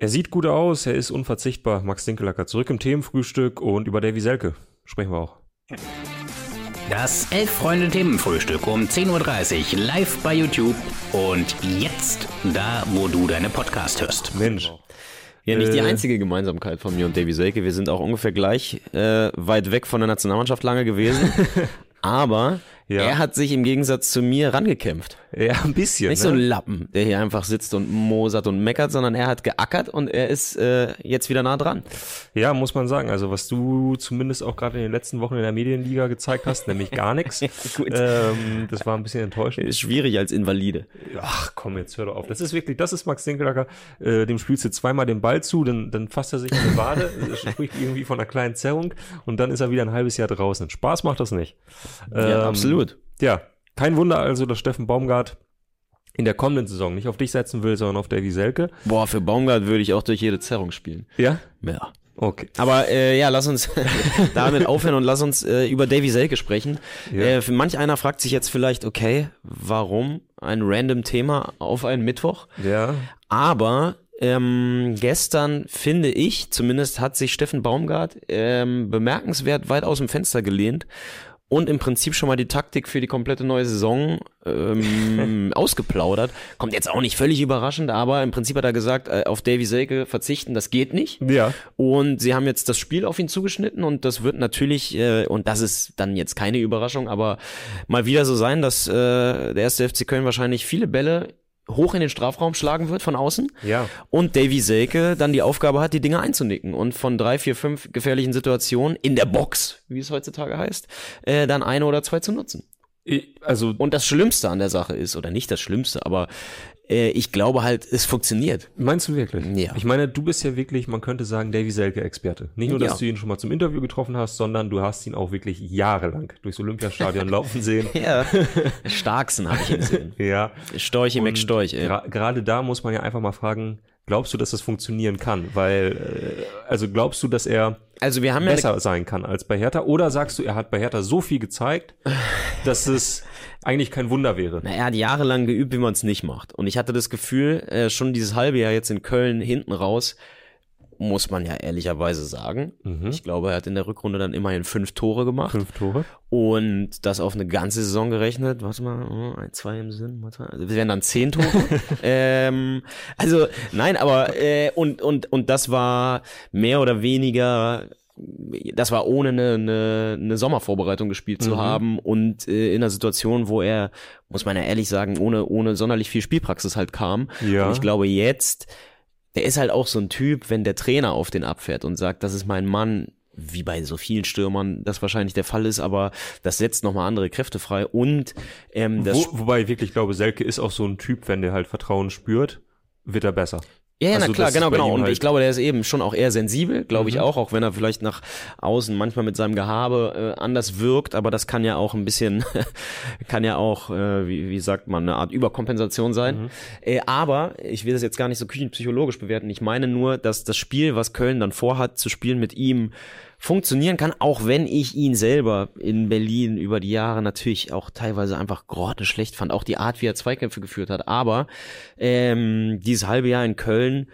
Er sieht gut aus, er ist unverzichtbar. Max Dinkelacker zurück im Themenfrühstück und über Davy Selke sprechen wir auch. Das Elf-Freunde-Themenfrühstück um 10.30 Uhr live bei YouTube und jetzt da, wo du deine Podcast hörst. Mensch. Ja, nicht die Äh. einzige Gemeinsamkeit von mir und Davy Selke. Wir sind auch ungefähr gleich äh, weit weg von der Nationalmannschaft lange gewesen. Aber Ja. er hat sich im Gegensatz zu mir rangekämpft. Ja, ein bisschen. Nicht so ne? ein Lappen, der hier einfach sitzt und mosert und meckert, sondern er hat geackert und er ist äh, jetzt wieder nah dran. Ja, muss man sagen. Also was du zumindest auch gerade in den letzten Wochen in der Medienliga gezeigt hast, nämlich gar nichts. Ähm, das war ein bisschen enttäuschend. Ist schwierig als Invalide. Ach komm, jetzt hör doch auf. Das ist wirklich, das ist Max Dinkelacker. Äh, dem spielst du zweimal den Ball zu, dann, dann fasst er sich an die Wade, spricht irgendwie von einer kleinen Zerrung und dann ist er wieder ein halbes Jahr draußen. Spaß macht das nicht. Ja, Ähm, absolut. Ja, kein Wunder also, dass Steffen Baumgart in der kommenden Saison nicht auf dich setzen will, sondern auf Davy Selke. Boah, für Baumgart würde ich auch durch jede Zerrung spielen. Ja? Ja. Okay. Aber äh, ja, lass uns damit aufhören und lass uns äh, über Davy Selke sprechen. Ja. Äh, für manch einer fragt sich jetzt vielleicht, okay, warum ein random Thema auf einen Mittwoch? Ja. Aber ähm, gestern finde ich, zumindest hat sich Steffen Baumgart ähm, bemerkenswert weit aus dem Fenster gelehnt und im Prinzip schon mal die Taktik für die komplette neue Saison ähm, ausgeplaudert. Kommt jetzt auch nicht völlig überraschend, aber im Prinzip hat er gesagt, äh, auf Davy Selke verzichten, das geht nicht. Ja. Und sie haben jetzt das Spiel auf ihn zugeschnitten und das wird natürlich, äh, und das ist dann jetzt keine Überraschung, aber mal wieder so sein, dass äh, der erste FC Köln wahrscheinlich viele Bälle hoch in den Strafraum schlagen wird von außen Ja. und Davy Selke dann die Aufgabe hat, die Dinge einzunicken und von drei, vier, fünf gefährlichen Situationen in der Box, wie es heutzutage heißt, äh, dann eine oder zwei zu nutzen. Also, Und das Schlimmste an der Sache ist, oder nicht das Schlimmste, aber äh, ich glaube halt, es funktioniert. meinst du wirklich? Ja. Ich meine, du bist ja wirklich, man könnte sagen, Davy Selke-Experte. Nicht nur, dass Ja. du ihn schon mal zum Interview getroffen hast, sondern du hast ihn auch wirklich jahrelang durchs Olympiastadion laufen sehen. Ja, Starksten habe ich ihn gesehen. Ja. Storchi Und McStorch, ey. Gerade da muss man ja einfach mal fragen, glaubst du, dass das funktionieren kann? Weil, äh, also glaubst du, dass er Also wir haben ja besser sein kann als bei Hertha? Oder sagst du, er hat bei Hertha so viel gezeigt, dass es eigentlich kein Wunder wäre? Na, er hat jahrelang geübt, wie man es nicht macht. Und ich hatte das Gefühl, äh, schon dieses halbe Jahr jetzt in Köln hinten raus, muss man ja ehrlicherweise sagen. Ich glaube, er hat in der Rückrunde dann immerhin fünf Tore gemacht. Fünf Tore? Und das auf eine ganze Saison gerechnet, warte mal, oh, ein, zwei im Sinn, warte mal, also das wären dann zehn Tore. ähm, also, nein, aber, äh, und, und, und das war mehr oder weniger, das war ohne eine, eine, eine Sommervorbereitung gespielt zu haben und äh, in einer Situation, wo er, muss man ja ehrlich sagen, ohne, ohne sonderlich viel Spielpraxis halt kam. Ja. Und ich glaube jetzt, der ist halt auch so ein Typ, wenn der Trainer auf den abfährt und sagt, das ist mein Mann, wie bei so vielen Stürmern das wahrscheinlich der Fall ist, aber das setzt nochmal andere Kräfte frei und ähm, das Wo, wobei ich wirklich glaube, Selke ist auch so ein Typ, wenn der halt Vertrauen spürt, wird er besser. Ja, ja, Also na klar, genau, genau. Und halt- Mhm. ich glaube, der ist eben schon auch eher sensibel, glaube ich auch, auch wenn er vielleicht nach außen manchmal mit seinem Gehabe äh, anders wirkt, aber das kann ja auch ein bisschen, kann ja auch, äh, wie, wie sagt man, eine Art Überkompensation sein. Mhm. Äh, aber ich will das jetzt gar nicht so küchenpsychologisch bewerten. Ich meine nur, dass das Spiel, was Köln dann vorhat zu spielen mit ihm, funktionieren kann, auch wenn ich ihn selber in Berlin über die Jahre natürlich auch teilweise einfach grottenschlecht fand, auch die Art, wie er Zweikämpfe geführt hat. Aber ähm, dieses halbe Jahr in Köln,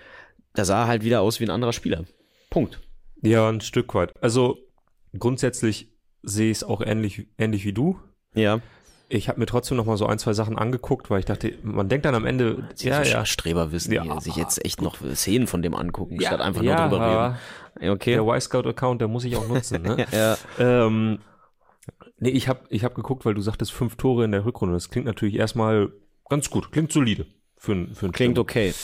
da sah er halt wieder aus wie ein anderer Spieler. Punkt. Ja, ein Stück weit. Also grundsätzlich sehe ich es auch ähnlich, ähnlich wie du. Ja. Ich habe mir trotzdem noch mal so ein, zwei Sachen angeguckt, weil ich dachte, man denkt dann am Ende, ja, so ja, Streberwissen, Ja, hier, sich jetzt echt noch Szenen von dem angucken, Ja, statt einfach ja, nur drüber aber reden. Ja, Okay. der Y-Scout-Account, der muss ich auch nutzen. Ne? Ja. ähm, nee, ich habe ich hab geguckt, weil du sagtest fünf Tore in der Rückrunde. Das klingt natürlich erstmal ganz gut, klingt solide für, für einen Klingt Stürmer. okay.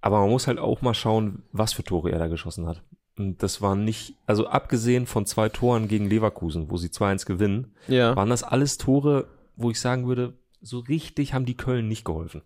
Aber man muss halt auch mal schauen, was für Tore er da geschossen hat. Und das waren nicht, also abgesehen von zwei Toren gegen Leverkusen, wo sie 2-1 gewinnen, Ja. waren das alles Tore, wo ich sagen würde, so richtig haben die Köln nicht geholfen.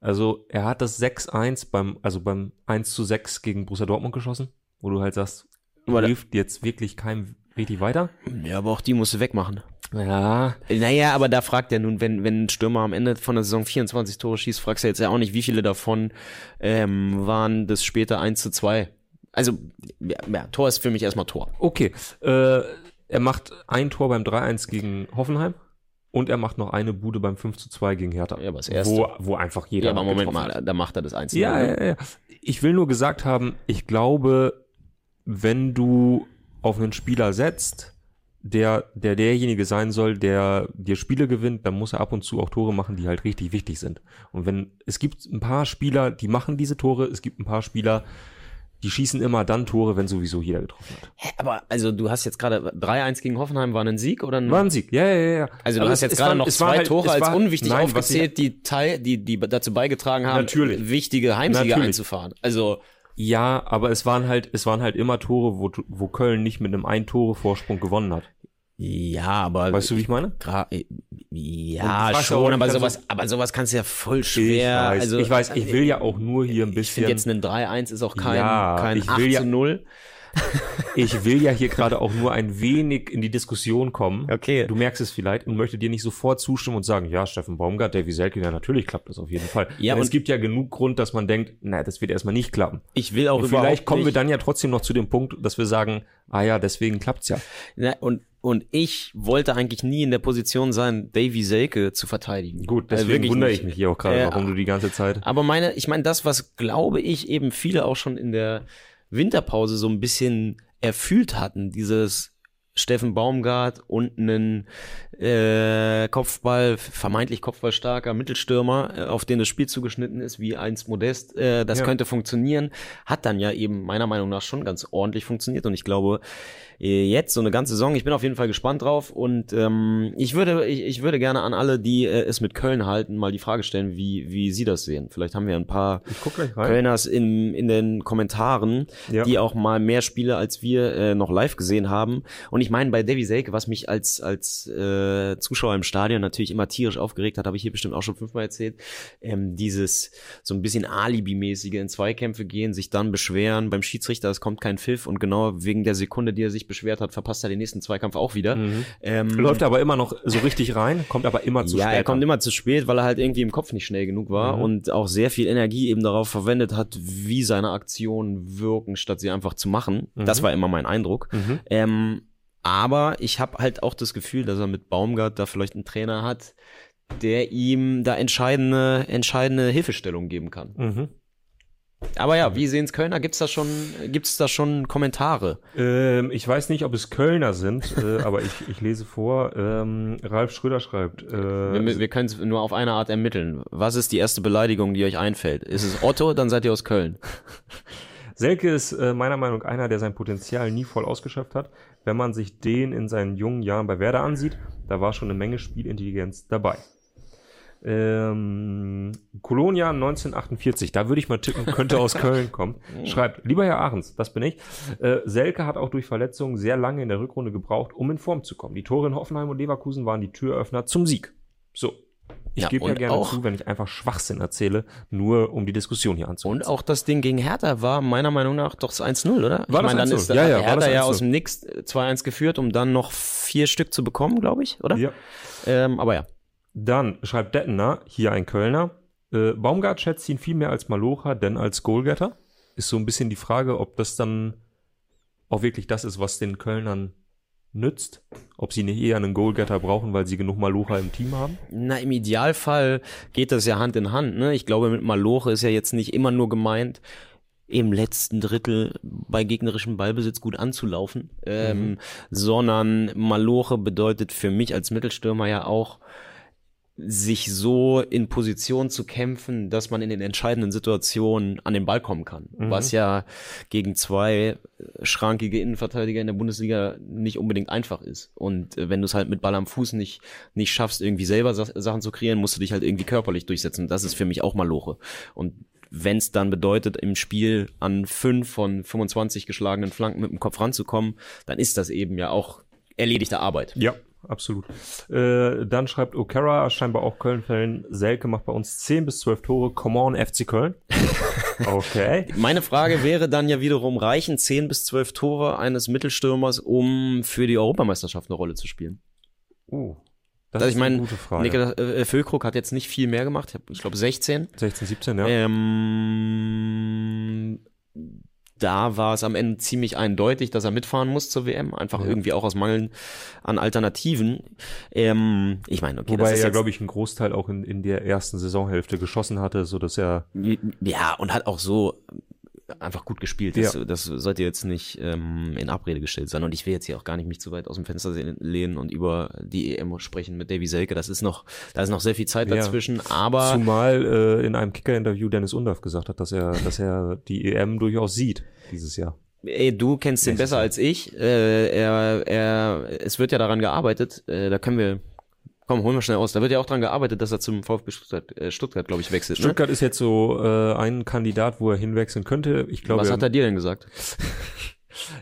Also er hat das 6-1 beim, also beim 1 zu 6 gegen Borussia Dortmund geschossen, wo du halt sagst, Aber hilft jetzt wirklich keinem richtig weiter. Ja, aber auch die musst du wegmachen. Ja, Naja, aber da fragt er nun, wenn, wenn ein Stürmer am Ende von der Saison 24 Tore schießt, fragst du jetzt ja auch nicht, wie viele davon ähm, waren das später 1 zu 2. Also, ja, ja, Tor ist für mich erstmal Tor. okay. Äh, er macht ein Tor beim 3-1 gegen Hoffenheim. Und er macht noch eine Bude beim 5 zu 2 gegen Hertha. Ja, aber das erste. Wo, wo einfach jeder Ja, aber Moment mal, hat. da macht er das Einzige. Ja, ja, ja. Ich will nur gesagt haben, ich glaube, wenn du auf einen Spieler setzt, der, der derjenige sein soll, der dir Spiele gewinnt, dann muss er ab und zu auch Tore machen, die halt richtig wichtig sind. Und wenn, es gibt ein paar Spieler, die machen diese Tore, es gibt ein paar Spieler, die schießen immer dann Tore, wenn sowieso jeder getroffen hat. Hä, aber also du hast jetzt gerade 3-1 gegen Hoffenheim war ein Sieg oder ein War ein Sieg, ja, ja, ja. Also du Aber hast es- jetzt gerade noch zwei halt- Tore als war- unwichtig Nein, was ich- aufgezählt, die Teil, die, die dazu beigetragen haben, Natürlich. wichtige Heimsiege Natürlich. einzufahren. Also Ja, aber es waren halt, es waren halt immer Tore, wo, wo Köln nicht mit einem Ein-Tore-Vorsprung gewonnen hat. Ja, aber Weißt du, wie ich meine? Äh, ja, schon, aber du- sowas, aber sowas kannst du ja voll schwer. ich weiß, also, ich weiß, ich will ja auch nur hier ein Ich bisschen. finde jetzt ein 3-1 ist auch kein, Ja, kein ich 8 will ja- zu 0. Ich will ja hier gerade auch nur ein wenig in die Diskussion kommen. Okay. Du merkst es vielleicht und möchte dir nicht sofort zustimmen und sagen, ja, Steffen Baumgart, Davy Selke, ja, natürlich klappt das auf jeden Fall. Ja, Denn es und- gibt ja genug Grund, dass man denkt, na, das wird erstmal nicht klappen. Ich will auch Und vielleicht kommen wir dann ja trotzdem noch zu dem Punkt, dass wir sagen, ah ja, deswegen klappt's ja. Na, und, und ich wollte eigentlich nie in der Position sein, Davy Selke zu verteidigen. Gut, Also deswegen wirklich wundere nicht. ich mich hier auch gerade, Äh, warum du die ganze Zeit. Aber meine, ich meine, das, was glaube ich eben viele auch schon in der Winterpause so ein bisschen erfüllt hatten, dieses Steffen Baumgart und einen äh, Kopfball, vermeintlich kopfballstarker Mittelstürmer, äh, auf den das Spiel zugeschnitten ist, wie eins Modest, äh, das Ja. könnte funktionieren, hat dann ja eben meiner Meinung nach schon ganz ordentlich funktioniert und ich glaube, jetzt so eine ganze Saison, ich bin auf jeden Fall gespannt drauf und ähm, ich würde ich, ich würde gerne an alle, die äh, es mit Köln halten, mal die Frage stellen, wie wie sie das sehen. Vielleicht haben wir ein paar. Kölners in, in den Kommentaren, Ja. die auch mal mehr Spiele als wir äh, noch live gesehen haben. Und ich meine, bei Davy Selke, was mich als, als äh, Zuschauer im Stadion natürlich immer tierisch aufgeregt hat, habe ich hier bestimmt auch schon fünfmal erzählt, ähm, dieses so ein bisschen Alibi-mäßige in Zweikämpfe gehen, sich dann beschweren beim Schiedsrichter, es kommt kein Pfiff und genau wegen der Sekunde, die er sich beschwert hat, verpasst er den nächsten Zweikampf auch wieder. Ähm, Läuft aber immer noch so richtig rein, kommt aber immer zu ja, spät. er kommt an. immer zu spät, weil er halt irgendwie im Kopf nicht schnell genug war Mhm. und auch sehr viel Energie eben darauf verwendet hat, wie seine Aktionen wirken, statt sie einfach zu machen. Mhm. Das war immer mein Eindruck. Mhm. Ähm, aber ich habe halt auch das Gefühl, dass er mit Baumgart da vielleicht einen Trainer hat, der ihm da entscheidende, entscheidende Hilfestellung geben kann. Aber ja, wie sehen's Kölner? Gibt's da schon, gibt's da schon Kommentare? Ähm, ich weiß nicht, ob es Kölner sind, äh, aber ich, ich lese vor. Ähm, Ralf Schröder schreibt. Äh, Wir, wir können es nur auf eine Art ermitteln. Was ist die erste Beleidigung, die euch einfällt? Ist es Otto, dann seid ihr aus Köln. Selke ist äh, meiner Meinung nach einer, der sein Potenzial nie voll ausgeschöpft hat. Wenn man sich den in seinen jungen Jahren bei Werder ansieht, da war schon eine Menge Spielintelligenz dabei. Ähm, Kolonia 1948, da würde ich mal tippen, könnte aus Köln kommen. Schreibt, lieber Herr Ahrens, das bin ich. Äh, Selke hat auch durch Verletzungen sehr lange in der Rückrunde gebraucht, um in Form zu kommen. Die Tore in Hoffenheim und Leverkusen waren die Türöffner zum Sieg. So. Ich Ja, gebe ja gerne auch- zu, wenn ich einfach Schwachsinn erzähle, nur um die Diskussion hier anzuhören. Und auch das Ding gegen Hertha war meiner Meinung nach doch das 1-0, oder? War ich das meine, dann 1-0? ist Ja, ja, Hertha ja 1-0. aus dem Nix äh, 2-1 geführt, um dann noch vier Stück zu bekommen, glaube ich, oder? Ja. Ähm, aber ja. Dann schreibt Dettener, hier ein Kölner, äh, Baumgart schätzt ihn viel mehr als Malocha, denn als Goalgetter. Ist so ein bisschen die Frage, ob das dann auch wirklich das ist, was den Kölnern nützt. Ob sie nicht eher einen Goalgetter brauchen, weil sie genug Malocha im Team haben. Na, im Idealfall geht das ja Hand in Hand. Ne? Ich glaube, mit Maloche ist ja jetzt nicht immer nur gemeint, im letzten Drittel bei gegnerischem Ballbesitz gut anzulaufen, ähm, sondern Maloche bedeutet für mich als Mittelstürmer ja auch, sich so in Position zu kämpfen, dass man in den entscheidenden Situationen an den Ball kommen kann. Was ja gegen zwei äh, schrankige Innenverteidiger in der Bundesliga nicht unbedingt einfach ist. Und äh, wenn du es halt mit Ball am Fuß nicht, nicht schaffst, irgendwie selber Sa Sachen zu kreieren, musst du dich halt irgendwie körperlich durchsetzen. Das ist für mich auch Maloche. Und wenn es dann bedeutet, im Spiel an fünf von 25 geschlagenen Flanken mit dem Kopf ranzukommen, dann ist das eben ja auch erledigte Arbeit. Ja, absolut. Äh, dann schreibt O'Kara, scheinbar auch Köln-Fan, Selke macht bei uns 10 bis 12 Tore. Come on, FC Köln. Okay. Meine Frage wäre dann ja wiederum, reichen 10 bis 12 Tore eines Mittelstürmers, um für die Europameisterschaft eine Rolle zu spielen? Uh, das Also ist ich meine, eine gute Frage. Niklas äh, Füllkrug hat jetzt nicht viel mehr gemacht, ich glaube 16. 16, 17, ja. Ähm, da war es am Ende ziemlich eindeutig, dass er mitfahren muss zur WM, einfach Ja. irgendwie auch aus Mangel an Alternativen. Ähm, ich meine, okay, Wobei das er ist ja, jetzt, glaube ich, einen Großteil auch in, in der ersten Saisonhälfte geschossen hatte, so dass er ja, und hat auch so einfach gut gespielt. Das, Ja. das sollte jetzt nicht ähm, in Abrede gestellt sein. Und ich will jetzt hier auch gar nicht mich zu weit aus dem Fenster lehnen und über die EM sprechen mit Davy Selke. Das ist noch, da ist noch sehr viel Zeit Ja. dazwischen, aber zumal äh, in einem Kicker-Interview Dennis Undaff gesagt hat, dass er, dass er die EM durchaus sieht dieses Jahr. Ey, du kennst ihn Nächstes besser als ich. Äh, er, er, es wird ja daran gearbeitet. Äh, da können wir, komm, holen wir schnell aus. Da wird ja auch daran gearbeitet, dass er zum VfB Stuttgart, äh, Stuttgart glaube ich, wechselt. Ne? Stuttgart ist jetzt so äh, ein Kandidat, wo er hinwechseln könnte. Ich glaube, Was hat er dir denn gesagt?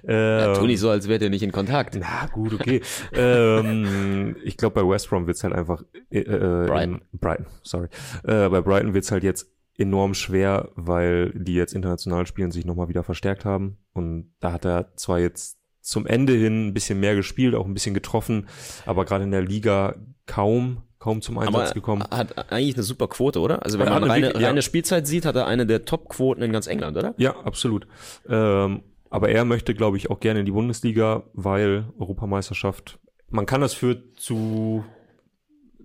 äh, Ja, tu nicht so, als wärt ihr nicht in Kontakt. Na gut, okay. ähm, ich glaube, bei West Brom wird's halt einfach äh, äh, Brighton. In, Brighton, sorry. Äh, bei Brighton wird's halt jetzt enorm schwer, weil die jetzt international spielen, sich nochmal wieder verstärkt haben. Und da hat er zwar jetzt zum Ende hin ein bisschen mehr gespielt, auch ein bisschen getroffen, aber gerade in der Liga kaum, kaum zum Einsatz Aber gekommen. hat eigentlich eine super Quote, oder? Also wenn man eine reine, wirklich- ja. reine Spielzeit sieht, hat er eine der Top-Quoten in ganz England, oder? Ja, absolut. Ähm, aber er möchte, glaube ich, auch gerne in die Bundesliga, weil Europameisterschaft, man kann das für zu,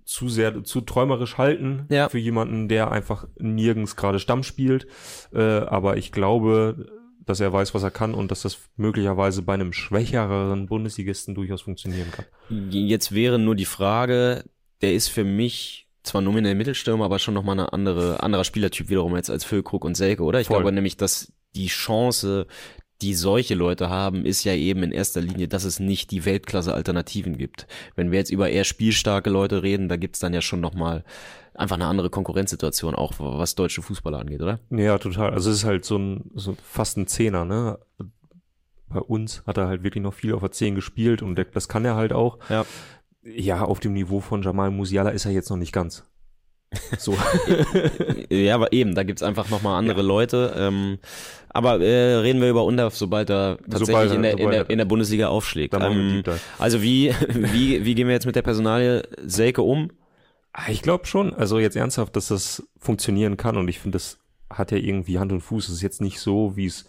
zu sehr, zu träumerisch halten, Ja. für jemanden, der einfach nirgends gerade Stamm spielt. Äh, aber ich glaube, dass er weiß, was er kann und dass das möglicherweise bei einem schwächereren Bundesligisten durchaus funktionieren kann. Jetzt wäre nur die Frage, der ist für mich zwar nominell Mittelstürmer, aber schon nochmal eine andere, anderer Spielertyp wiederum jetzt als Füllkrug und Selke, oder? Ich Voll. glaube nämlich, dass die Chance, die solche Leute haben, ist ja eben in erster Linie, dass es nicht die Weltklasse-Alternativen gibt. Wenn wir jetzt über eher spielstarke Leute reden, da gibt's dann ja schon nochmal einfach eine andere Konkurrenzsituation, auch was deutsche Fußballer angeht, oder? Ja, total. Also es ist halt so ein, so fast ein Zehner, ne? Bei uns hat er halt wirklich noch viel auf der 10 gespielt und das kann er halt auch. Ja. Ja, auf dem Niveau von Jamal Musiala ist er jetzt noch nicht ganz. So. Ja, aber eben, da gibt's einfach nochmal andere Leute. Ähm, aber äh, reden wir über Undorf, sobald er tatsächlich Sobald in, der, in, der, er- in der Bundesliga aufschlägt. Ähm, also wie, wie, wie gehen wir jetzt mit der Personalie Selke um? Ah, Ich glaube schon, also jetzt ernsthaft, dass das funktionieren kann und ich finde, das hat ja irgendwie Hand und Fuß. Es ist jetzt nicht so, wie es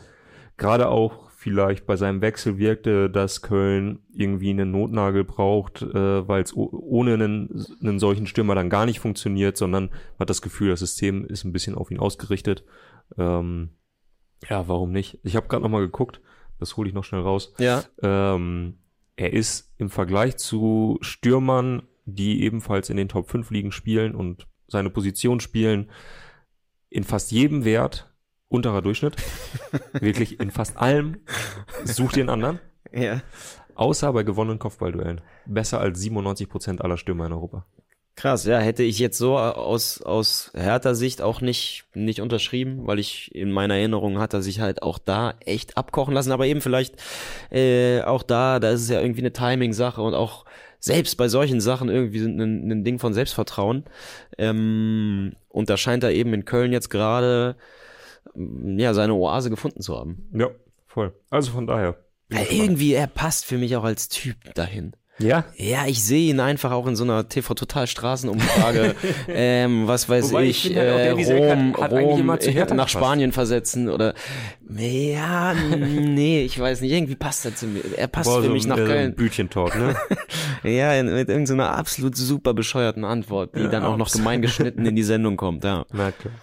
gerade auch vielleicht bei seinem Wechsel wirkte, dass Köln irgendwie einen Notnagel braucht, äh, weil es ohne einen, einen solchen Stürmer dann gar nicht funktioniert, sondern man hat das Gefühl, das System ist ein bisschen auf ihn ausgerichtet. Ähm, ja, warum nicht? Ich habe gerade noch mal geguckt, das hole ich noch schnell raus. Ja. Ähm, er ist im Vergleich zu Stürmern, die ebenfalls in den Top 5 Ligen spielen und seine Position spielen, in fast jedem Wert unterer Durchschnitt. Wirklich in fast allem sucht den anderen. Ja. Außer bei gewonnenen Kopfballduellen. Besser als 97 Prozent aller Stürmer in Europa. Krass, ja, hätte ich jetzt so aus, aus härter Sicht auch nicht, nicht unterschrieben, weil ich in meiner Erinnerung hat er sich halt auch da echt abkochen lassen, aber eben vielleicht äh, auch da, da ist es ja irgendwie eine Timing-Sache und auch selbst bei solchen Sachen irgendwie ein, ein Ding von Selbstvertrauen. Ähm, und da scheint er eben in Köln jetzt gerade mm, ja seine Oase gefunden zu haben. Ja, voll. Also von daher. Ja, irgendwie, er passt für mich auch als Typ dahin. Ja, Ja, ich sehe ihn einfach auch in so einer TV-Total-Straßenumfrage, ähm, was weiß Wobei ich ich, äh, der Wieselk hat- Rom, hat eigentlich Rom immer zu äh, nach. Spanien versetzen oder, ja, nee, ich weiß nicht, irgendwie passt er zu mir. Er passt Boah, für so mich ein, nach äh, Köln. Bütchen-Talk, ne? Ja, mit irgendeiner absolut super bescheuerten Antwort, die Ja, dann auch noch absolut. gemein geschnitten in die Sendung kommt, ja. Na klar.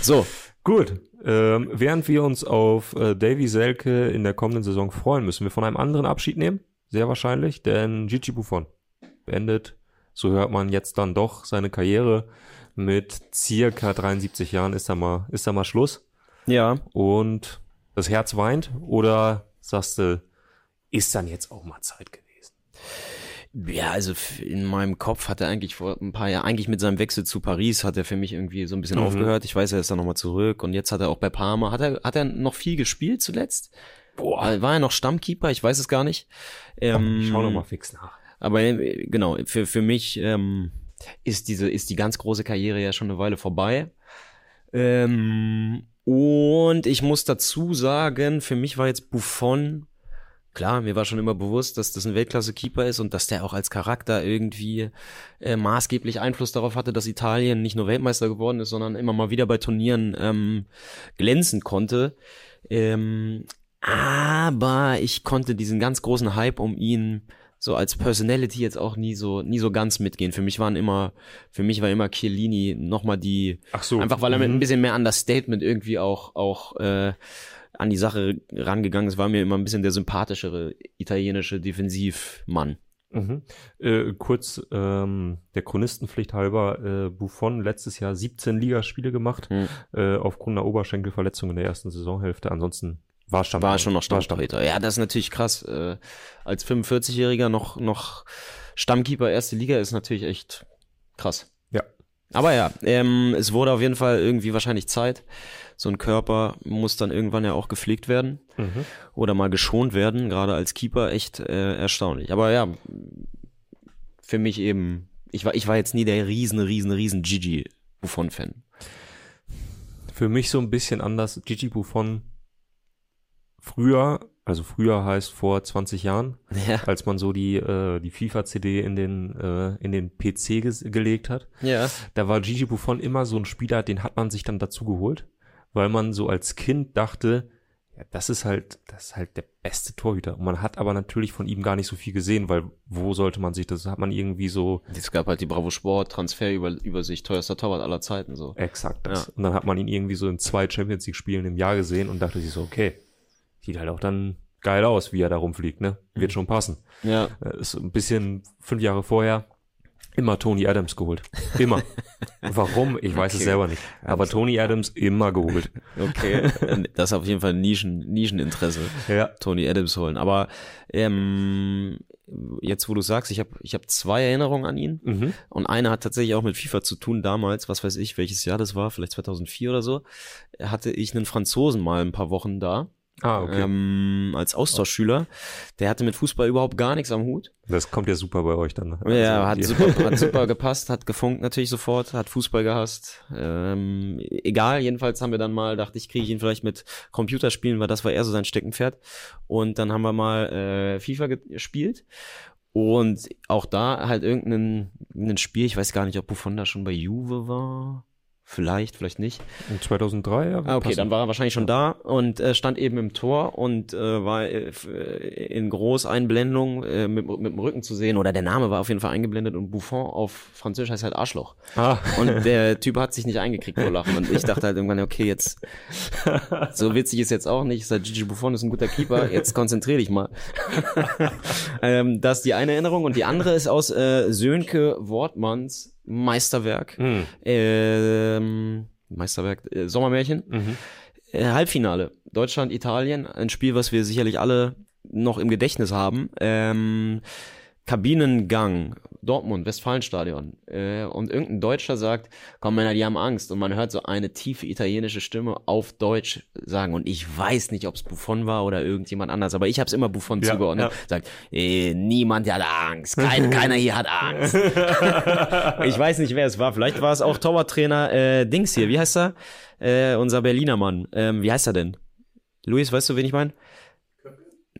So, Gut, ähm, während wir uns auf äh, Davy Selke in der kommenden Saison freuen, müssen wir von einem anderen Abschied nehmen. Sehr wahrscheinlich, denn Gigi Buffon beendet, so hört man jetzt dann doch seine Karriere. Mit circa 73 Jahren ist da mal, ist da mal Schluss. ja, Und das Herz weint oder sagst du, ist dann jetzt auch mal Zeit gewesen? Ja, also in meinem Kopf hat er eigentlich vor ein paar Jahren, eigentlich mit seinem Wechsel zu Paris hat er für mich irgendwie so ein bisschen Mhm. aufgehört. Ich weiß, er ist dann nochmal zurück und jetzt hat er auch bei Parma, hat er, hat er noch viel gespielt zuletzt? Boah. War er noch Stammkeeper? Ich weiß es gar nicht. Ähm, Ich schau noch mal fix nach. Aber äh, genau, für, für mich ähm, ist diese, ist die ganz große Karriere ja schon eine Weile vorbei. Ähm, und ich muss dazu sagen, für mich war jetzt Buffon, klar, mir war schon immer bewusst, dass das ein Weltklasse-Keeper ist und dass der auch als Charakter irgendwie äh, maßgeblich Einfluss darauf hatte, dass Italien nicht nur Weltmeister geworden ist, sondern immer mal wieder bei Turnieren ähm, glänzen konnte. Ähm, aber ich konnte diesen ganz großen Hype um ihn so als Personality jetzt auch nie so nie so ganz mitgehen. Für mich waren immer für mich war immer Chiellini nochmal die Ach so. einfach weil er mit Mhm. ein bisschen mehr Understatement irgendwie auch auch äh, an die Sache rangegangen ist, war mir immer ein bisschen der sympathischere italienische Defensivmann. Mhm. Äh, kurz ähm, der Chronistenpflicht halber, äh, Buffon letztes Jahr 17 Ligaspiele gemacht, Mhm. äh, aufgrund einer Oberschenkelverletzung in der ersten Saisonhälfte. Ansonsten war Stamm. War schon noch Stammtorhüter. Ja, das ist natürlich krass. Äh, als 45-Jähriger noch, noch Stammkeeper erste Liga ist natürlich echt krass. Ja. Aber ja, ähm, es wurde auf jeden Fall irgendwie wahrscheinlich Zeit. So ein Körper muss dann irgendwann ja auch gepflegt werden Mhm. oder mal geschont werden, gerade als Keeper echt äh, erstaunlich. Aber ja, für mich eben, ich war, ich war jetzt nie der riesen, riesen, riesen Gigi Buffon-Fan. Für mich so ein bisschen anders. Gigi Buffon früher, also früher heißt vor 20 Jahren, Ja. als man so die, äh, die FIFA-CD in den, äh, in den PC ges- gelegt hat. Ja. Da war Gigi Buffon immer so ein Spieler, den hat man sich dann dazu geholt, weil man so als Kind dachte, ja, das ist halt, das ist halt der beste Torhüter. Und man hat aber natürlich von ihm gar nicht so viel gesehen, weil wo sollte man sich das, hat man irgendwie so Es gab halt die Bravo Sport Transferübersicht, teuerster Torwart aller Zeiten so. exakt das. Ja. Und dann hat man ihn irgendwie so in zwei Champions League Spielen im Jahr gesehen und dachte sich so, okay, sieht halt auch dann geil aus, wie er da rumfliegt, ne? Wird schon passen. Ja. Äh, Ist ein bisschen fünf Jahre vorher immer Tony Adams geholt. Immer. Warum? Ich weiß es Okay. selber nicht. Aber Tony Adams immer geholt. Okay, das ist auf jeden Fall ein Nischen, Nischeninteresse, Ja. Tony Adams holen. Aber ähm, jetzt, wo du sagst, ich habe ich hab zwei Erinnerungen an ihn Mhm. und eine hat tatsächlich auch mit FIFA zu tun. Damals, was weiß ich, welches Jahr das war, vielleicht 2004 oder so, hatte ich einen Franzosen mal ein paar Wochen da. Ah, okay. Ähm, als Austauschschüler. Der hatte mit Fußball überhaupt gar nichts am Hut. Das kommt ja super bei euch dann. Ja, Also hat die- super, hat super gepasst, hat gefunkt natürlich sofort, hat Fußball gehasst. Ähm, egal, jedenfalls haben wir dann mal, dachte ich, kriege ich ihn vielleicht mit Computerspielen, weil das war eher so sein Steckenpferd. Und dann haben wir mal äh, FIFA gespielt. Und auch da halt irgendein ein Spiel, ich weiß gar nicht, ob Buffon da schon bei Juve war. Vielleicht, vielleicht nicht. In 2003, ja. Ah, okay, passen. dann war er wahrscheinlich schon da und äh, stand eben im Tor und äh, war äh, äh, in Großeinblendung äh, mit, mit dem Rücken zu sehen oder der Name war auf jeden Fall eingeblendet und Buffon auf Französisch heißt halt Arschloch. Ah, Und der Typ hat sich nicht eingekriegt vor Lachen und ich dachte halt irgendwann, okay, jetzt so witzig ist jetzt auch nicht, seit Gigi Buffon ist ein guter Keeper, jetzt konzentrier dich mal. ähm, das ist die eine Erinnerung und die andere ist aus äh, Sönke Wortmanns Meisterwerk. mh, Ähm, Meisterwerk, äh, Sommermärchen. mhm. Äh, Halbfinale. Deutschland, Italien. Ein Spiel, was wir sicherlich alle noch im Gedächtnis haben. Ähm, Kabinengang, Dortmund, Westfalenstadion. Äh, und irgendein Deutscher sagt, komm Männer, die haben Angst. Und man hört so eine tiefe italienische Stimme auf Deutsch sagen. Und ich weiß nicht, ob es Buffon war oder irgendjemand anders, aber ich habe es immer Buffon Ja, zugeordnet. ja. Sagt, äh, niemand hat Angst. Kein, keiner hier hat Angst. ich weiß nicht, wer es war. Vielleicht war es auch Torwarttrainer äh, Dings hier. Wie heißt er? Äh, unser Berliner Mann. Ähm, wie heißt er denn? Luis, weißt du, wen ich meine?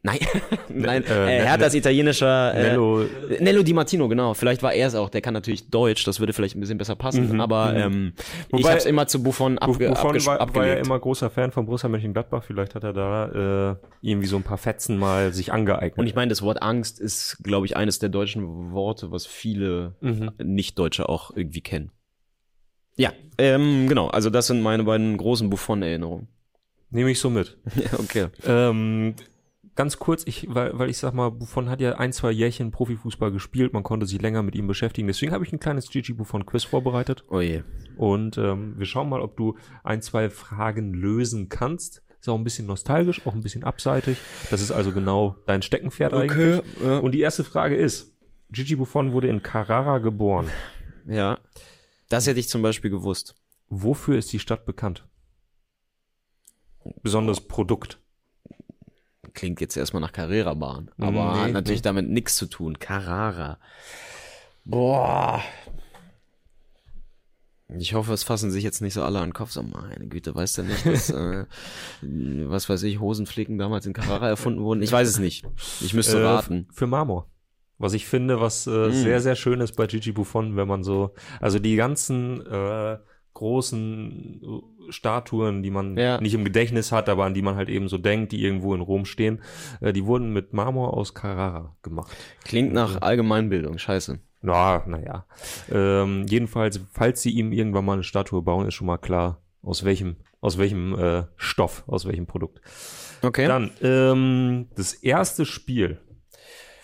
Nein, nein, äh, äh, Herthas italienischer äh, Nello, Nello Di Martino, genau. Vielleicht war er es auch. Der kann natürlich Deutsch, das würde vielleicht ein bisschen besser passen. Mhm, aber mhm. ähm, ich Wobei- habe es immer zu Buffon abge Buffon abges- war, war ja immer großer Fan von Borussia Mönchengladbach. Vielleicht hat er da äh, irgendwie so ein paar Fetzen mal sich angeeignet. Und ich meine, das Wort Angst ist, glaube ich, eines der deutschen Worte, was viele Mhm. Nicht-Deutsche auch irgendwie kennen. Ja, ähm, genau. Also das sind meine beiden großen Buffon-Erinnerungen. Nehme ich so mit. Ja, okay. Ähm, ganz kurz, ich, weil, weil ich sag mal, Buffon hat ja ein, zwei Jährchen Profifußball gespielt, man konnte sich länger mit ihm beschäftigen. Deswegen habe ich ein kleines Gigi Buffon Quiz vorbereitet. Oh je. Und ähm, wir schauen mal, ob du ein, zwei Fragen lösen kannst. Ist auch ein bisschen nostalgisch, auch ein bisschen abseitig. Das ist also genau dein Steckenpferd eigentlich. ja. Und die erste Frage ist, Gigi Buffon wurde in Carrara geboren. ja. Das hätte ich zum Beispiel gewusst. Wofür ist die Stadt bekannt? Besonderes Produkt. Klingt jetzt erstmal nach Carrera-Bahn, aber Nee, hat natürlich nee. damit nichts zu tun. Carrara. Boah. Ich hoffe, es fassen sich jetzt nicht so alle an den Kopf. So, meine Güte, weißt du nicht, dass, äh, was weiß ich, Hosenflicken damals in Carrara erfunden wurden? Ich weiß es nicht. Ich müsste Äh, raten. Für Marmor. Was ich finde, was äh, sehr, sehr schön ist bei Gigi Buffon, wenn man so, also die ganzen äh, großen äh, Statuen, die man Ja. nicht im Gedächtnis hat, aber an die man halt eben so denkt, die irgendwo in Rom stehen, äh, die wurden mit Marmor aus Carrara gemacht. Klingt nach Allgemeinbildung, scheiße. Na, naja. Ähm, jedenfalls, falls sie ihm irgendwann mal eine Statue bauen, ist schon mal klar, aus welchem, aus welchem äh, Stoff, aus welchem Produkt. Okay. Dann, ähm, das erste Spiel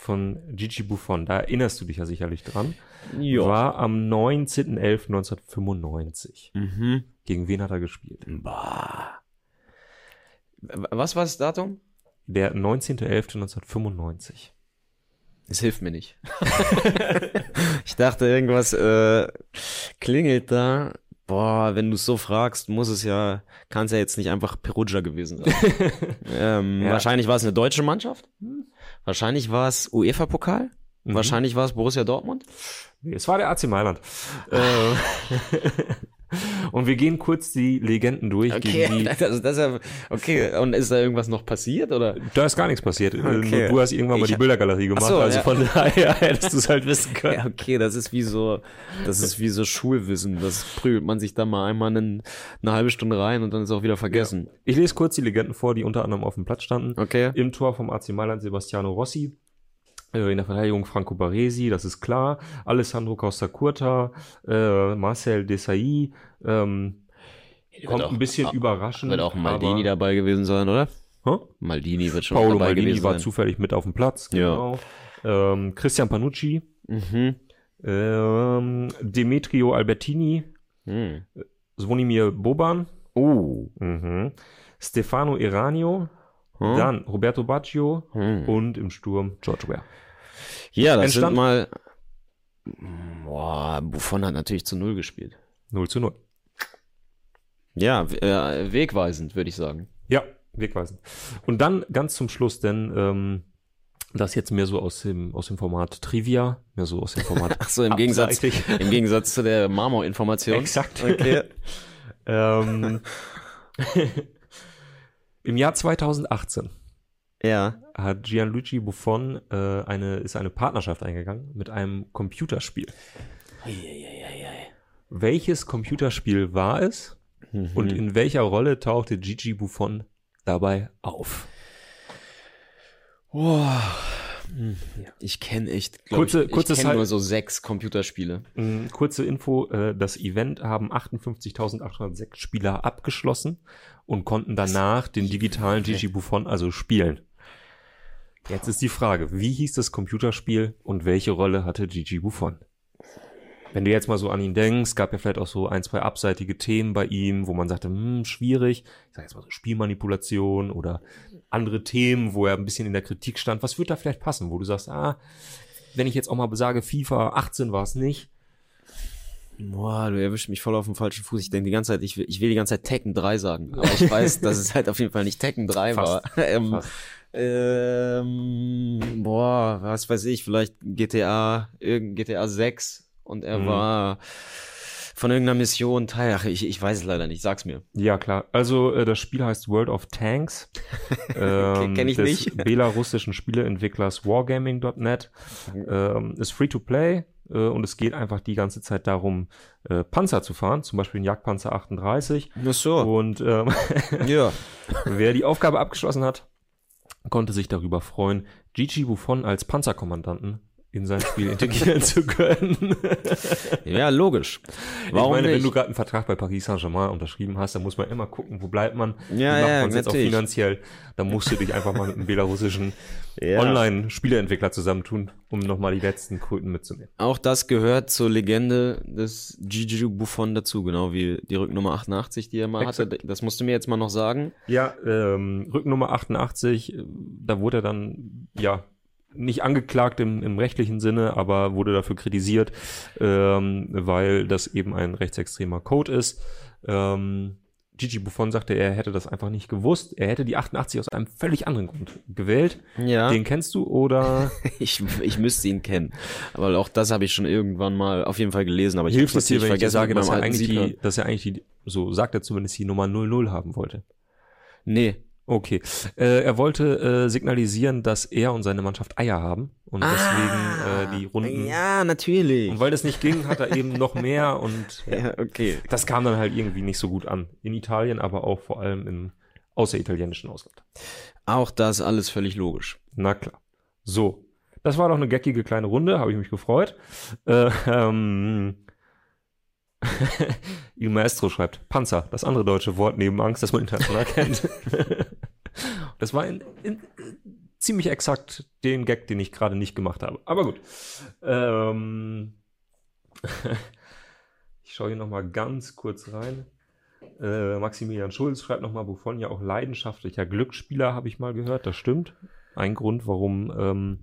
von Gigi Buffon, da erinnerst du dich ja sicherlich dran, ja. war am 19.11.1995. Mhm. Gegen wen hat er gespielt? Bah. Was war das Datum? Der 19.11.1995. Es hilft mir nicht. ich dachte, irgendwas äh, klingelt da. Boah, wenn du es so fragst, muss es ja, kann es ja jetzt nicht einfach Perugia gewesen sein. ähm, Ja. Wahrscheinlich war es eine deutsche Mannschaft. Wahrscheinlich war es UEFA-Pokal. Mhm. Wahrscheinlich war es Borussia Dortmund. Nee, es war der AC Mailand. und wir gehen kurz die Legenden durch. Gegen die, also das ist ja, okay. Und ist da irgendwas noch passiert oder? da ist gar nichts passiert. Äh, Okay. Du hast irgendwann mal Ich- die Bildergalerie gemacht, Ach so, also ja. von daher hättest du es halt wissen können. Ja, okay, das ist wie so, das ist wie so Schulwissen. Das prügelt man sich da mal einmal einen, eine halbe Stunde rein und dann ist auch wieder vergessen. Ich lese kurz die Legenden vor, die unter anderem auf dem Platz standen. Okay. Im Tor vom AC Mailand Sebastiano Rossi. Äh, In der Verteidigung Franco Baresi, das ist klar. Alessandro Costa Curta, äh, Marcel Desailly, ähm, kommt auch- ein bisschen ah, überraschend. Wird auch Maldini dabei gewesen sein, oder? Hä? Maldini wird schon Paolo dabei Maldini gewesen war sein. zufällig mit auf dem Platz. Ja. Genau. Ähm, Christian Panucci, Mhm. ähm, Demetrio Albertini, Hm. Zvonimir Boban, Oh. mhm. Stefano Eranio, Hm. dann Roberto Baggio Hm. und im Sturm George Ware. Ja, das Entstand- sind mal. Boah, Buffon hat natürlich zu Null gespielt. 0 zu 0. Ja, äh, wegweisend, würde ich sagen. Ja, wegweisend. Und dann ganz zum Schluss, denn ähm, das jetzt mehr so aus dem, aus dem Format Trivia, mehr so aus dem Format Ach so, im Gegensatz, im Gegensatz zu der Marmor-Information. Exakt. Okay. ähm, Im Jahr 2018 Ja. hat Gianluigi Buffon äh, eine, ist eine Partnerschaft eingegangen mit einem Computerspiel. Welches Computerspiel war es und in welcher Rolle tauchte Gigi Buffon dabei auf? Hm. Ich kenne echt, glaub Kurze- ich, ich Halt- nur so sechs Computerspiele. Mm, Kurze Info, äh, das Event haben 58.806 Spieler abgeschlossen und konnten danach den digitalen Gigi Buffon also spielen. Jetzt ist die Frage, wie hieß das Computerspiel und welche Rolle hatte Gigi Buffon? Wenn du jetzt mal so an ihn denkst, gab ja vielleicht auch so ein, zwei abseitige Themen bei ihm, wo man sagte, hm, schwierig. Ich sag jetzt mal so Spielmanipulation oder andere Themen, wo er ein bisschen in der Kritik stand. Was würde da vielleicht passen, wo du sagst, ah, wenn ich jetzt auch mal sage, FIFA 18 war es nicht, Boah, du erwischst mich voll auf dem falschen Fuß. Ich denke die ganze Zeit, ich will, ich will die ganze Zeit Tekken 3 sagen. Aber ich weiß, dass es halt auf jeden Fall nicht Tekken 3 war. Fast. ähm, Fast. ähm, boah, was weiß ich, vielleicht GTA, irgend GTA 6 und er Mhm. war von irgendeiner Mission Teil. Ach, ich, ich weiß es leider nicht, sag's mir. Ja, klar. Also äh, das Spiel heißt World of Tanks. ähm, kenn ich des nicht. belarussischen Spieleentwicklers Wargaming.net. Ähm, ist free to play und es geht einfach die ganze Zeit darum, äh, Panzer zu fahren, zum Beispiel den Jagdpanzer 38. Ach so, Und ähm, ja. wer die Aufgabe abgeschlossen hat, konnte sich darüber freuen, Gigi Buffon als Panzerkommandanten in sein Spiel integrieren zu können. Ja, logisch. Warum ich meine, nicht? wenn du gerade einen Vertrag bei Paris Saint-Germain unterschrieben hast, dann muss man immer gucken, wo bleibt man, Ja, wie macht ja, man jetzt auch finanziell. Da musst du dich einfach mal mit einem belarussischen Ja. Online-Spieleentwickler zusammentun, um nochmal die letzten Kröten mitzunehmen. Auch das gehört zur Legende des Gigi Buffon dazu, genau wie die Rücknummer 88, die er mal hatte. Das musst du mir jetzt mal noch sagen. Ja, ähm, Rücknummer 88, äh, da wurde er dann, ja, nicht angeklagt im, im rechtlichen Sinne, aber wurde dafür kritisiert, ähm, weil das eben ein rechtsextremer Code ist. Ähm, Gigi Buffon sagte, er hätte das einfach nicht gewusst. Er hätte die 88 aus einem völlig anderen Grund gewählt. Ja. Den kennst du oder Ich, ich müsste ihn kennen. Aber auch das habe ich schon irgendwann mal auf jeden Fall gelesen. Aber ich hilft es dir, wenn ich vergessen sage, mit dass er alten eigentlich die, dass er eigentlich die, so sagt er zumindest die Nummer 00 haben wollte? Nee. Okay. Äh, er wollte äh, signalisieren, dass er und seine Mannschaft Eier haben und deswegen äh, die Runden. Ah, Ja, natürlich. Und weil das nicht ging, hat er eben noch mehr und Ja, okay. das kam dann halt irgendwie nicht so gut an. In Italien, aber auch vor allem im außeritalienischen Ausland. Auch das alles völlig logisch. Na klar. So. Das war doch eine geckige kleine Runde, habe ich mich gefreut. Äh, ähm, Il Maestro schreibt Panzer, das andere deutsche Wort neben Angst, das man international kennt. das war in, in, ziemlich exakt den Gag, den ich gerade nicht gemacht habe. Aber gut. Ähm, ich schaue hier nochmal ganz kurz rein. Äh, Maximilian Schulz schreibt nochmal, wovon ja auch leidenschaftlicher Glücksspieler, habe ich mal gehört. Das stimmt. Ein Grund, warum, ähm,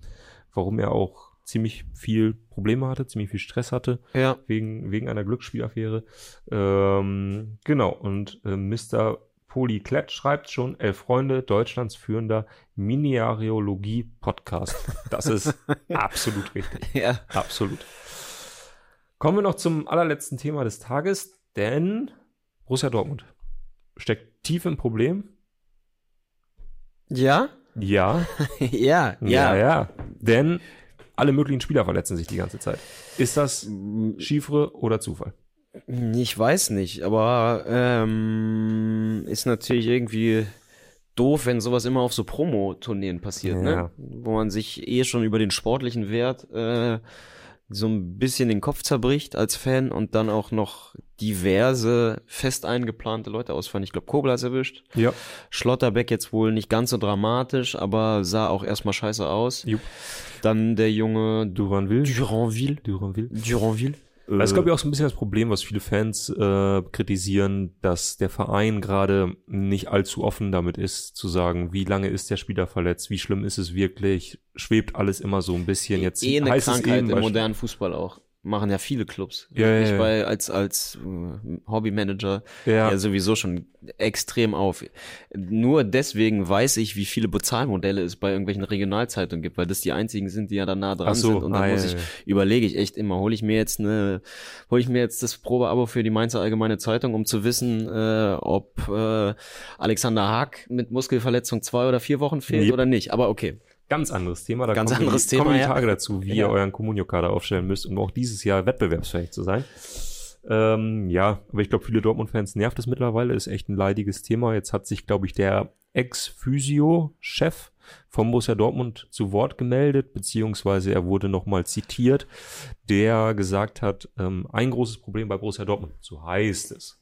warum er auch ziemlich viel Probleme hatte, ziemlich viel Stress hatte, Ja. wegen, wegen einer Glücksspielaffäre. Ähm, genau, und äh, Mr. Polyklett schreibt schon, elf Freunde, Deutschlands führender Miniareologie-Podcast. Das ist absolut richtig. Ja. Absolut. Kommen wir noch zum allerletzten Thema des Tages, denn Borussia Dortmund steckt tief im Problem. Ja? Ja, ja, ja, ja. ja. Denn alle möglichen Spieler verletzen sich die ganze Zeit. Ist das Chiffre oder Zufall? Ich weiß nicht, aber ähm, ist natürlich irgendwie doof, wenn sowas immer auf so Promo-Turnieren passiert, Ja. ne? Wo man sich eh schon über den sportlichen Wert äh, so ein bisschen den Kopf zerbricht als Fan und dann auch noch diverse fest eingeplante Leute ausfallen. Ich glaube, Kobler ist erwischt. Ja. Schlotterbeck jetzt wohl nicht ganz so dramatisch, aber sah auch erstmal scheiße aus. Jupp. Dann der junge Duranville. Duranville. Duranville. Duranville. Das ist, glaube ich, auch so ein bisschen das Problem, was viele Fans äh, kritisieren, dass der Verein gerade nicht allzu offen damit ist, zu sagen, wie lange ist der Spieler verletzt, wie schlimm ist es wirklich, schwebt alles immer so ein bisschen. Jetzt eh eine heißt es Krankheit eben, im modernen Fußball auch. Machen ja viele Clubs. Ja, ich ja. bei als als äh, Hobbymanager Ja. ja. sowieso schon extrem auf. Nur deswegen weiß ich, wie viele Bezahlmodelle es bei irgendwelchen Regionalzeitungen gibt, weil das die einzigen sind, die ja da nah dran so, sind. Und dann ah, muss ich überlege ich echt immer, hole ich mir jetzt eine, hole ich mir jetzt das Probeabo für die Mainzer Allgemeine Zeitung, um zu wissen, äh, ob äh, Alexander Haag mit Muskelverletzung zwei oder vier Wochen fehlt Yep. oder nicht. Aber okay. Ganz anderes Thema. Da Ganz kommen anderes die, kommen Thema, die ja. Tage dazu, wie Ja. ihr euren Comunio-Kader aufstellen müsst, um auch dieses Jahr wettbewerbsfähig zu sein. Ähm, ja, aber ich glaube, viele Dortmund-Fans nervt es mittlerweile, ist echt ein leidiges Thema. Jetzt hat sich, glaube ich, der Ex-Physio-Chef vom Borussia Dortmund zu Wort gemeldet, beziehungsweise er wurde nochmal zitiert, der gesagt hat, ähm, ein großes Problem bei Borussia Dortmund, so heißt es,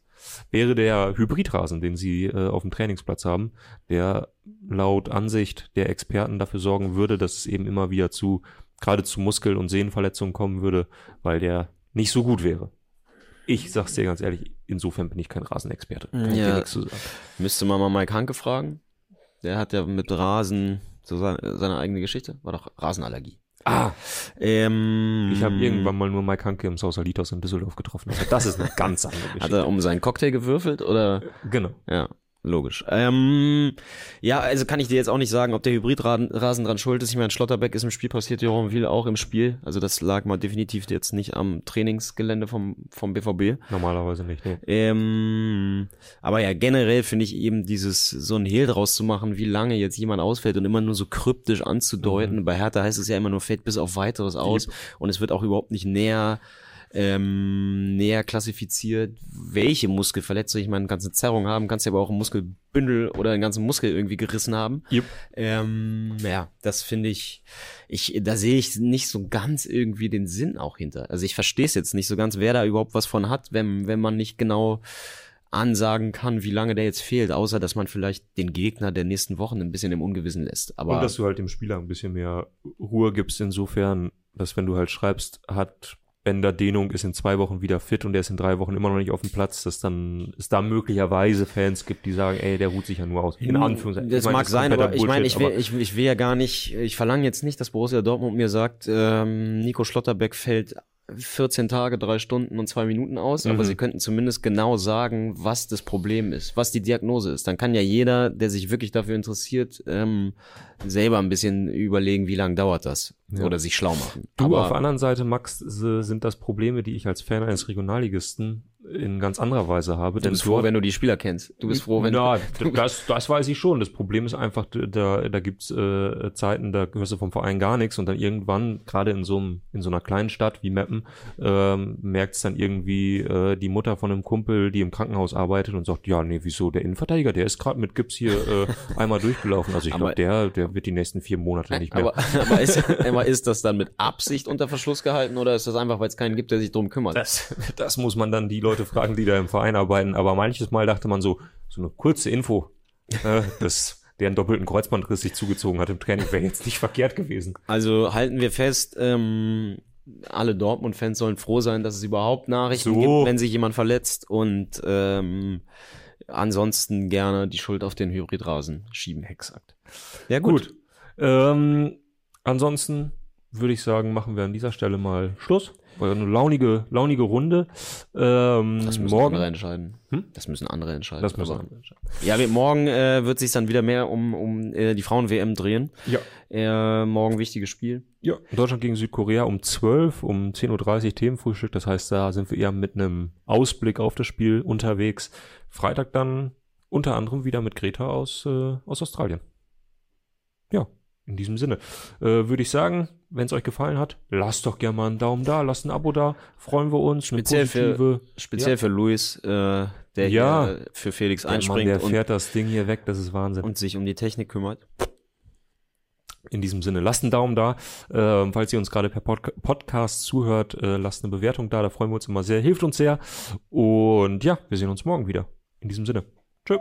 wäre der Hybridrasen, den sie äh, auf dem Trainingsplatz haben, der laut Ansicht der Experten dafür sorgen würde, dass es eben immer wieder zu, gerade zu Muskel- und Sehnenverletzungen kommen würde, weil der nicht so gut wäre. Ich sag's dir ganz ehrlich, insofern bin ich kein Rasenexperte. Kann ich dir Ja. nichts zu sagen. Müsste man mal Mike Hanke fragen. Der hat ja mit Rasen so seine, seine eigene Geschichte. War doch Rasenallergie. Ah, Ähm, ich habe irgendwann mal nur Mike Hanke im Sausalitos in Düsseldorf getroffen. Aber das ist eine ganz andere Hat Geschichte. er um seinen Cocktail gewürfelt oder? Genau. Ja, logisch. Ähm, ja, also kann ich dir jetzt auch nicht sagen, ob der Hybridrasen dran schuld ist. Ich meine, Schlotterbeck ist im Spiel passiert, Jeronville auch im Spiel. Also das lag mal definitiv jetzt nicht am Trainingsgelände vom, vom BVB. Normalerweise nicht. Nee. Ähm, aber ja, generell finde ich eben dieses, so ein Hehl draus zu machen, wie lange jetzt jemand ausfällt und immer nur so kryptisch anzudeuten. Bei Hertha heißt es ja immer nur, fällt bis auf weiteres aus und es wird auch überhaupt nicht näher, ähm, näher klassifiziert, welche Muskelverletzung. Ich meine, eine ganze Zerrung haben, kannst ja aber auch einen Muskelbündel oder einen ganzen Muskel irgendwie gerissen haben. Jupp. Ähm, ja, das finde ich, ich, da sehe ich nicht so ganz irgendwie den Sinn auch hinter. Also ich verstehe es jetzt nicht so ganz, wer da überhaupt was von hat, wenn, wenn man nicht genau ansagen kann, wie lange der jetzt fehlt, außer dass man vielleicht den Gegner der nächsten Wochen ein bisschen im Ungewissen lässt. Aber Und dass du halt dem Spieler ein bisschen mehr Ruhe gibst, insofern, dass wenn du halt schreibst, hat Bender Dehnung, ist in zwei Wochen wieder fit und der ist in drei Wochen immer noch nicht auf dem Platz, dass dann es da möglicherweise Fans gibt, die sagen, ey, der ruht sich ja nur aus. In Anführungszeichen. Das Ich meine, mag ist sein, aber ich meine, ich Bullshit, will, ich, ich will ja gar nicht, ich verlange jetzt nicht, dass Borussia Dortmund mir sagt, ähm, Nico Schlotterbeck fällt 14 Tage, drei Stunden und zwei Minuten aus, aber Mhm. sie könnten zumindest genau sagen, was das Problem ist, was die Diagnose ist. Dann kann ja jeder, der sich wirklich dafür interessiert, ähm, selber ein bisschen überlegen, wie lange dauert das Ja. oder sich schlau machen. Du, aber, auf der anderen Seite, Max, sind das Probleme, die ich als Fan eines Regionalligisten in ganz anderer Weise habe. Du bist froh, wenn du die Spieler kennst. Du bist froh, wenn Na, das, das weiß ich schon. Das Problem ist einfach, da, da gibt's äh, Zeiten, da hörst du vom Verein gar nichts und dann irgendwann, gerade in so, einem, in so einer kleinen Stadt wie Meppen, ähm, merkt's dann irgendwie äh, die Mutter von einem Kumpel, die im Krankenhaus arbeitet und sagt, ja, nee, wieso, der Innenverteidiger, der ist gerade mit Gips hier äh, einmal durchgelaufen. Also ich glaube, der, der wird die nächsten vier Monate nicht mehr. Aber, aber, ist, aber ist das dann mit Absicht unter Verschluss gehalten oder ist das einfach, weil es keinen gibt, der sich drum kümmert? Das, das muss man dann die Leute fragen, die da im Verein arbeiten. Aber manches Mal dachte man so, so eine kurze Info, äh, dass der einen doppelten Kreuzbandriss sich zugezogen hat im Training, wäre jetzt nicht verkehrt gewesen. Also halten wir fest, ähm, alle Dortmund-Fans sollen froh sein, dass es überhaupt Nachrichten So. gibt, wenn sich jemand verletzt und ähm, ansonsten gerne die Schuld auf den Hybridrasen schieben. Exakt. Ja gut. Gut. Ähm, ansonsten würde ich sagen, machen wir an dieser Stelle mal Schluss. War eine launige, launige Runde. Ähm, Das müssen morgen. andere entscheiden. Hm? Das müssen andere entscheiden. Das müssen andere entscheiden. Ja, wir, morgen äh, wird sich dann wieder mehr um, um äh, die Frauen-WM drehen. Ja. Äh, morgen wichtiges Spiel. Ja, Deutschland gegen Südkorea um 12, um 10.30 Uhr Themenfrühstück. Das heißt, da sind wir eher mit einem Ausblick auf das Spiel unterwegs. Freitag dann unter anderem wieder mit Greta aus, äh, aus Australien. Ja, in diesem Sinne äh, würde ich sagen, wenn es euch gefallen hat, lasst doch gerne mal einen Daumen da, lasst ein Abo da, freuen wir uns. Speziell für- positive- Speziell Ja. für Luis, äh, der Ja. hier für Felix Der Mann, einspringt der und, fährt das Ding hier weg, das ist Wahnsinn. und sich um die Technik kümmert. In diesem Sinne, lasst einen Daumen da. Ähm, falls ihr uns gerade per Podca Podcast zuhört, äh, lasst eine Bewertung da. Da freuen wir uns immer sehr. Hilft uns sehr. Und ja, wir sehen uns morgen wieder. In diesem Sinne. Tschö.